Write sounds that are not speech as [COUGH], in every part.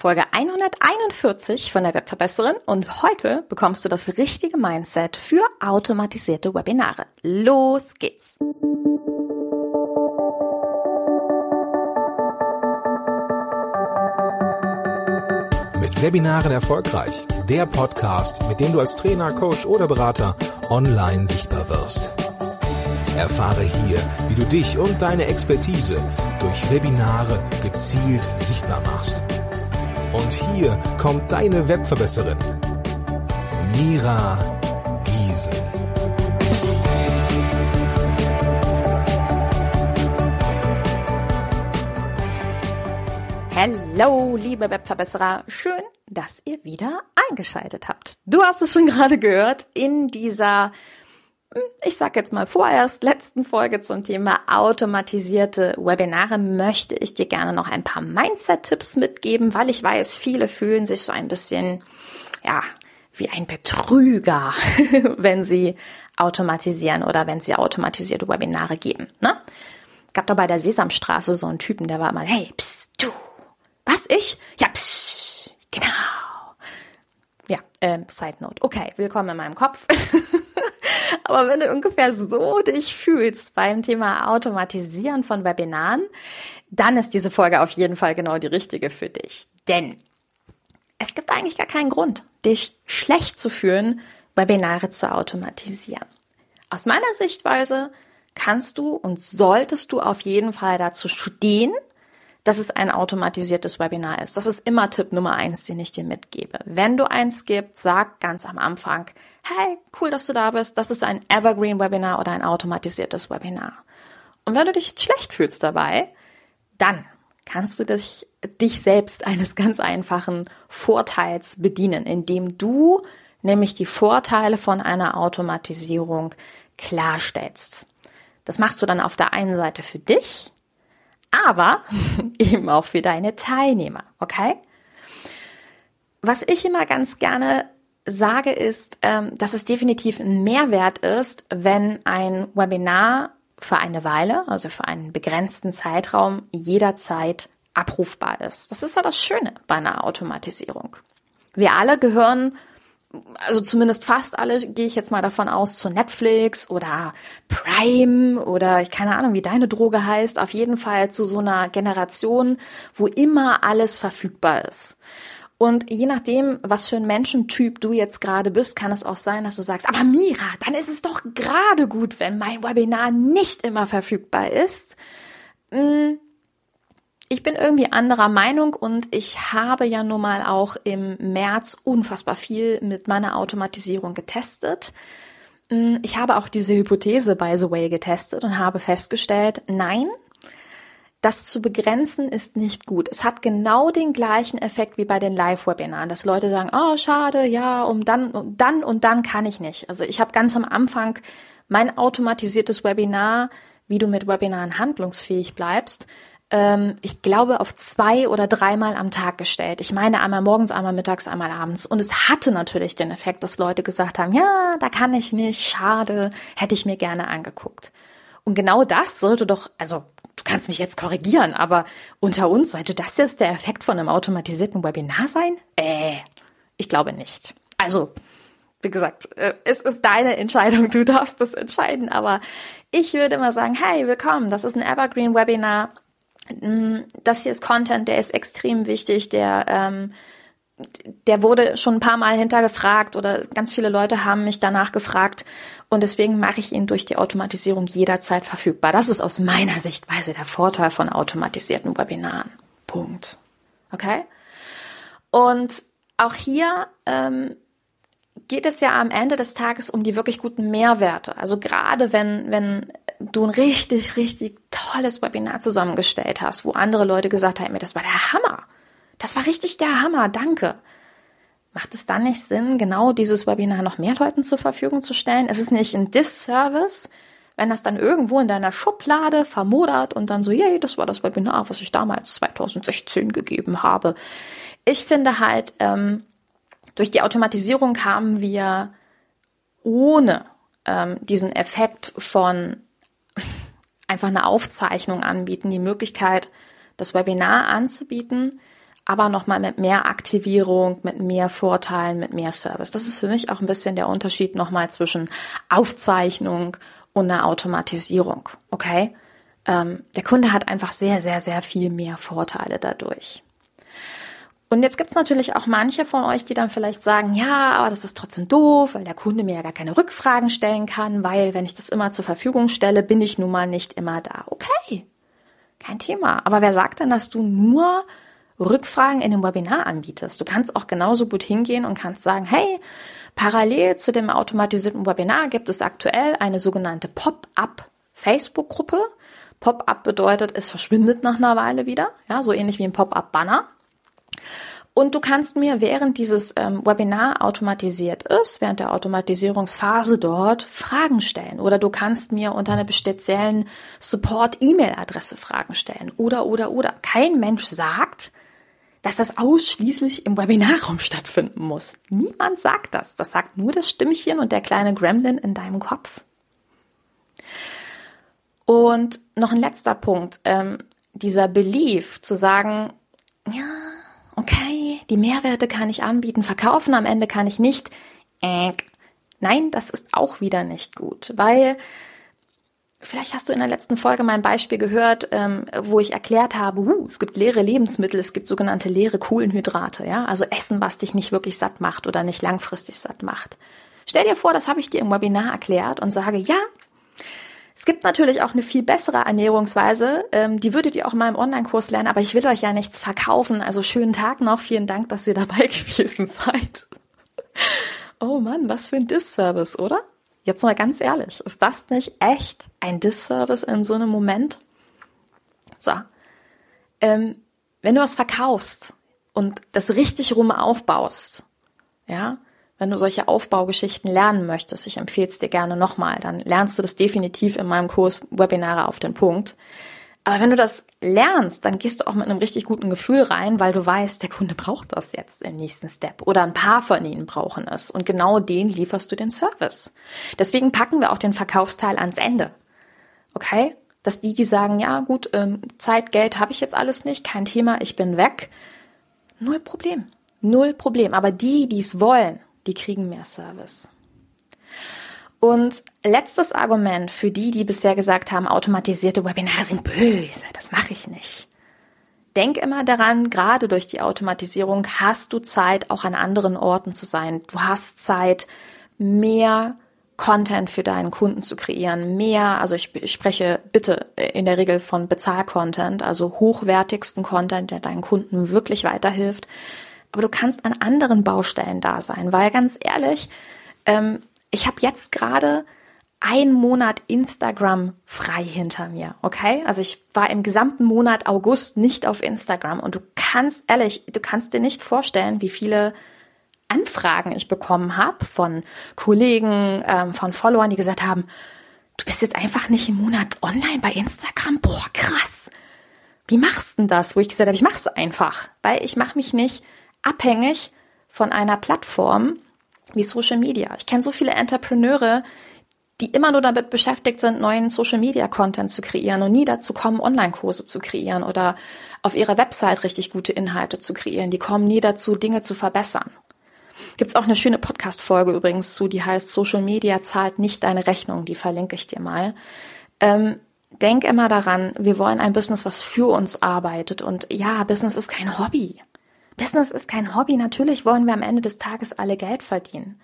Folge 141 von der Webverbesserin und heute bekommst du das richtige Mindset für automatisierte Webinare. Los geht's! Mit Webinaren erfolgreich. Der Podcast, mit dem du als Trainer, Coach oder Berater online sichtbar wirst. Erfahre hier, wie du dich und deine Expertise durch Webinare gezielt sichtbar machst. Und hier kommt deine Webverbesserin, Mira Giesen. Hallo, liebe Webverbesserer. Schön, dass ihr wieder eingeschaltet habt. Du hast es schon gerade gehört in dieser ich sage jetzt mal vorerst, letzten Folge zum Thema automatisierte Webinare möchte ich dir gerne noch ein paar Mindset-Tipps mitgeben, weil ich weiß, viele fühlen sich so ein bisschen, ja, wie ein Betrüger, [LAUGHS] wenn sie automatisieren oder wenn sie automatisierte Webinare geben. Ne? Gab da bei der Sesamstraße so einen Typen, der war immer, hey, psst, du, was, ich? Ja, psst, genau. Ja, ähm, Side Note. Okay, willkommen in meinem Kopf. [LAUGHS] Aber wenn du ungefähr so dich fühlst beim Thema Automatisieren von Webinaren, dann ist diese Folge auf jeden Fall genau die richtige für dich. Denn es gibt eigentlich gar keinen Grund, dich schlecht zu fühlen, Webinare zu automatisieren. Aus meiner Sichtweise kannst du und solltest du auf jeden Fall dazu stehen, dass es ein automatisiertes Webinar ist. Das ist immer Tipp Nummer eins, den ich dir mitgebe. Wenn du eins gibst, sag ganz am Anfang, hey, cool, dass du da bist. Das ist ein Evergreen Webinar oder ein automatisiertes Webinar. Und wenn du dich schlecht fühlst dabei, dann kannst du dich, dich selbst eines ganz einfachen Vorteils bedienen, indem du nämlich die Vorteile von einer Automatisierung klarstellst. Das machst du dann auf der einen Seite für dich, aber [LAUGHS] eben auch für deine Teilnehmer, okay? Was ich immer ganz gerne sage, ist, ähm, dass es definitiv ein Mehrwert ist, wenn ein Webinar für eine Weile, also für einen begrenzten Zeitraum, jederzeit abrufbar ist. Das ist ja das Schöne bei einer Automatisierung. Wir alle gehören also zumindest fast alle, gehe ich jetzt mal davon aus, zu Netflix oder Prime oder ich keine Ahnung, wie deine Droge heißt, auf jeden Fall zu so einer Generation, wo immer alles verfügbar ist. Und je nachdem, was für ein Menschentyp du jetzt gerade bist, kann es auch sein, dass du sagst, aber Mira, dann ist es doch gerade gut, wenn mein Webinar nicht immer verfügbar ist. Hm, ich bin irgendwie anderer Meinung und ich habe ja nun mal auch im März unfassbar viel mit meiner Automatisierung getestet. Mm, ich habe auch diese Hypothese, by the way, getestet und habe festgestellt, nein, das zu begrenzen ist nicht gut. Es hat genau den gleichen Effekt wie bei den Live-Webinaren, dass Leute sagen, oh, schade, ja, um dann, um dann und dann kann ich nicht. Also ich habe ganz am Anfang mein automatisiertes Webinar, wie du mit Webinaren handlungsfähig bleibst, ähm, ich glaube, auf zwei oder dreimal am Tag gestellt. Ich meine einmal morgens, einmal mittags, einmal abends. Und es hatte natürlich den Effekt, dass Leute gesagt haben, ja, da kann ich nicht, schade, hätte ich mir gerne angeguckt. Und genau das sollte doch, also du kannst mich jetzt korrigieren, aber unter uns sollte das jetzt der Effekt von einem automatisierten Webinar sein? Äh, ich glaube nicht. Also, wie gesagt, äh, es ist deine Entscheidung, du darfst das entscheiden, aber ich würde mal sagen, hey, willkommen, das ist ein Evergreen Webinar das hier ist Content, der ist extrem wichtig, der, ähm, der wurde schon ein paar Mal hintergefragt oder ganz viele Leute haben mich danach gefragt und deswegen mache ich ihn durch die Automatisierung jederzeit verfügbar. Das ist aus meiner Sichtweise der Vorteil von automatisierten Webinaren. Punkt. Okay? Und auch hier ähm, geht es ja am Ende des Tages um die wirklich guten Mehrwerte. Also gerade wenn, wenn du ein richtig, richtig tolles Webinar zusammengestellt hast, wo andere Leute gesagt haben, das war der Hammer. Das war richtig der Hammer, danke. Macht es dann nicht Sinn, genau dieses Webinar noch mehr Leuten zur Verfügung zu stellen? Es ist nicht ein Disservice, wenn das dann irgendwo in deiner Schublade vermodert und dann so, yay, das war das Webinar, was ich damals 2016 gegeben habe. Ich finde halt, ähm, durch die Automatisierung haben wir ohne ähm, diesen Effekt von einfach eine Aufzeichnung anbieten, die Möglichkeit, das Webinar anzubieten, aber nochmal mit mehr Aktivierung, mit mehr Vorteilen, mit mehr Service. Das ist für mich auch ein bisschen der Unterschied nochmal zwischen Aufzeichnung und einer Automatisierung. Okay? Ähm, der Kunde hat einfach sehr, sehr, sehr viel mehr Vorteile dadurch. Und jetzt gibt's natürlich auch manche von euch, die dann vielleicht sagen, ja, aber das ist trotzdem doof, weil der Kunde mir ja gar keine Rückfragen stellen kann, weil wenn ich das immer zur Verfügung stelle, bin ich nun mal nicht immer da. Okay, kein Thema. Aber wer sagt denn, dass du nur Rückfragen in dem Webinar anbietest? Du kannst auch genauso gut hingehen und kannst sagen, hey, parallel zu dem automatisierten Webinar gibt es aktuell eine sogenannte Pop-up Facebook-Gruppe. Pop-up bedeutet, es verschwindet nach einer Weile wieder, ja, so ähnlich wie ein Pop-up-Banner. Und du kannst mir, während dieses ähm, Webinar automatisiert ist, während der Automatisierungsphase dort Fragen stellen. Oder du kannst mir unter einer speziellen Support-E-Mail-Adresse Fragen stellen. Oder, oder, oder. Kein Mensch sagt, dass das ausschließlich im Webinarraum [LAUGHS] stattfinden muss. Niemand sagt das. Das sagt nur das Stimmchen und der kleine Gremlin in deinem Kopf. Und noch ein letzter Punkt. Ähm, dieser Belief zu sagen, ja, die Mehrwerte kann ich anbieten, verkaufen am Ende kann ich nicht. Äh, nein, das ist auch wieder nicht gut, weil Vielleicht hast du in der letzten Folge mein Beispiel gehört, ähm, wo ich erklärt habe, uh, es gibt leere Lebensmittel, es gibt sogenannte leere Kohlenhydrate, ja, also Essen, was dich nicht wirklich satt macht oder nicht langfristig satt macht. Stell dir vor, das habe ich dir im Webinar erklärt und sage, ja, es gibt natürlich auch eine viel bessere Ernährungsweise, ähm, die würdet ihr auch in meinem Online-Kurs lernen, aber ich will euch ja nichts verkaufen. Also schönen Tag noch, vielen Dank, dass ihr [LAUGHS] dabei gewesen seid. oh Mann, was für ein Disservice, oder? Jetzt mal ganz ehrlich, ist das nicht echt ein Disservice in so einem Moment? So, ähm, wenn du was verkaufst und das richtig rum aufbaust, ja, wenn du solche Aufbaugeschichten lernen möchtest, ich empfehle es dir gerne nochmal, dann lernst du das definitiv in meinem Kurs Webinare auf den Punkt. Aber wenn du das lernst, dann gehst du auch mit einem richtig guten Gefühl rein, weil du weißt, der Kunde braucht das jetzt im nächsten Step oder ein paar von ihnen brauchen es und genau den lieferst du den Service. Deswegen packen wir auch den Verkaufsteil ans Ende. Okay? Dass die, die sagen, ja gut, ähm, Zeit, Geld habe ich jetzt alles nicht, kein Thema, ich bin weg. Null Problem. Null Problem. Aber die, die es wollen, die kriegen mehr Service. Und letztes Argument für die, die bisher gesagt haben, automatisierte Webinare sind böse, das mache ich nicht. Denk immer daran, gerade durch die Automatisierung hast du Zeit, auch an anderen Orten zu sein. Du hast Zeit, mehr Content für deinen Kunden zu kreieren, mehr, also ich, spreche bitte in der Regel von Bezahl-Content, also hochwertigsten Content, der deinen Kunden wirklich weiterhilft aber du kannst an anderen Baustellen da sein, weil ganz ehrlich, ähm, ich habe jetzt gerade einen Monat Instagram frei hinter mir, okay? Also ich war im gesamten Monat August nicht auf Instagram und du kannst ehrlich, du kannst dir nicht vorstellen, wie viele Anfragen ich bekommen habe von Kollegen, ähm, von Followern, die gesagt haben, du bist jetzt einfach nicht im Monat online bei Instagram, boah krass. Wie machst du denn das? Wo ich gesagt habe, ich mach's einfach, weil ich mache mich nicht abhängig von einer Plattform wie Social Media. Ich kenne so viele Entrepreneure, die immer nur damit beschäftigt sind, neuen Social Media Content zu kreieren und nie dazu kommen, Online-Kurse zu kreieren oder auf ihrer Website richtig gute Inhalte zu kreieren. Die kommen nie dazu, Dinge zu verbessern. Gibt's auch eine schöne Podcast-Folge übrigens zu, die heißt Social Media zahlt nicht deine Rechnung. Die verlinke ich dir mal. Ähm, denk immer daran, wir wollen ein Business, was für uns arbeitet. Und ja, Business ist kein Hobby. Business ist kein Hobby. Natürlich wollen wir am Ende des Tages alle Geld verdienen.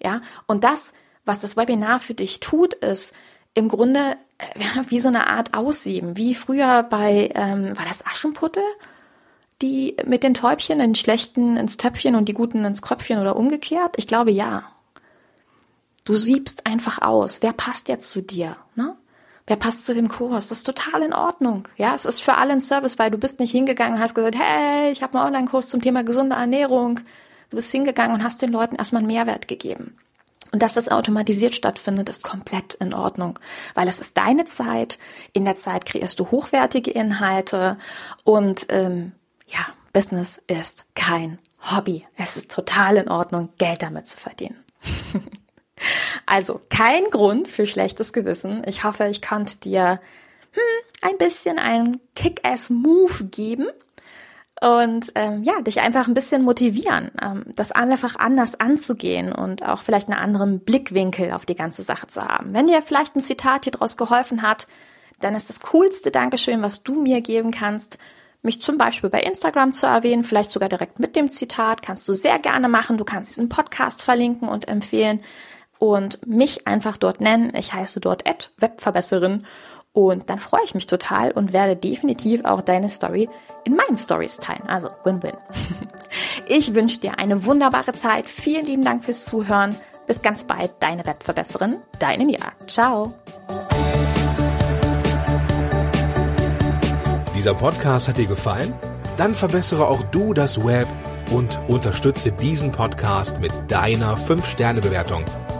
Ja, und das, was das Webinar für dich tut, ist im Grunde äh, [LAUGHS] wie so eine Art Aussieben, wie früher bei, ähm, war das Aschenputtel? Die mit den Täubchen, den schlechten ins Töpfchen und die guten ins Kröpfchen oder umgekehrt? Ich glaube ja. Du siebst einfach aus. Wer passt jetzt zu dir? Ne? Wer passt zu dem Kurs? Das ist total in Ordnung. Ja, es ist für alle ein Service, weil du bist nicht hingegangen und hast gesagt, hey, ich habe einen Online-Kurs zum Thema gesunde Ernährung. Du bist hingegangen und hast den Leuten erstmal einen Mehrwert gegeben. Und dass das automatisiert stattfindet, ist komplett in Ordnung, weil es ist deine Zeit. In der Zeit kreierst du hochwertige Inhalte und ähm, ja, Business ist kein Hobby. Es ist total in Ordnung, Geld damit zu verdienen. [LAUGHS] Also kein Grund für schlechtes Gewissen. Ich hoffe, ich konnte dir hm, ein bisschen einen Kick-Ass-Move geben. und ähm, ja, dich einfach ein bisschen motivieren, ähm, das einfach anders anzugehen und auch vielleicht einen anderen Blickwinkel auf die ganze Sache zu haben. Wenn dir vielleicht ein Zitat hier draus geholfen hat, dann ist das coolste Dankeschön, was du mir geben kannst, mich zum Beispiel bei Instagram zu erwähnen, vielleicht sogar direkt mit dem Zitat, kannst du sehr gerne machen. Du kannst diesen Podcast verlinken und empfehlen und mich einfach dort nennen. Ich heiße dort Webverbesserin und dann freue ich mich total und werde definitiv auch deine Story in meinen Stories teilen. Also Win-Win. [LAUGHS] Ich wünsche dir eine wunderbare Zeit. Vielen lieben Dank fürs Zuhören. Bis ganz bald, deine Webverbesserin, deine Mia. Ciao. Dieser Podcast hat dir gefallen? Dann verbessere auch du das Web und unterstütze diesen Podcast mit deiner 5-Sterne-Bewertung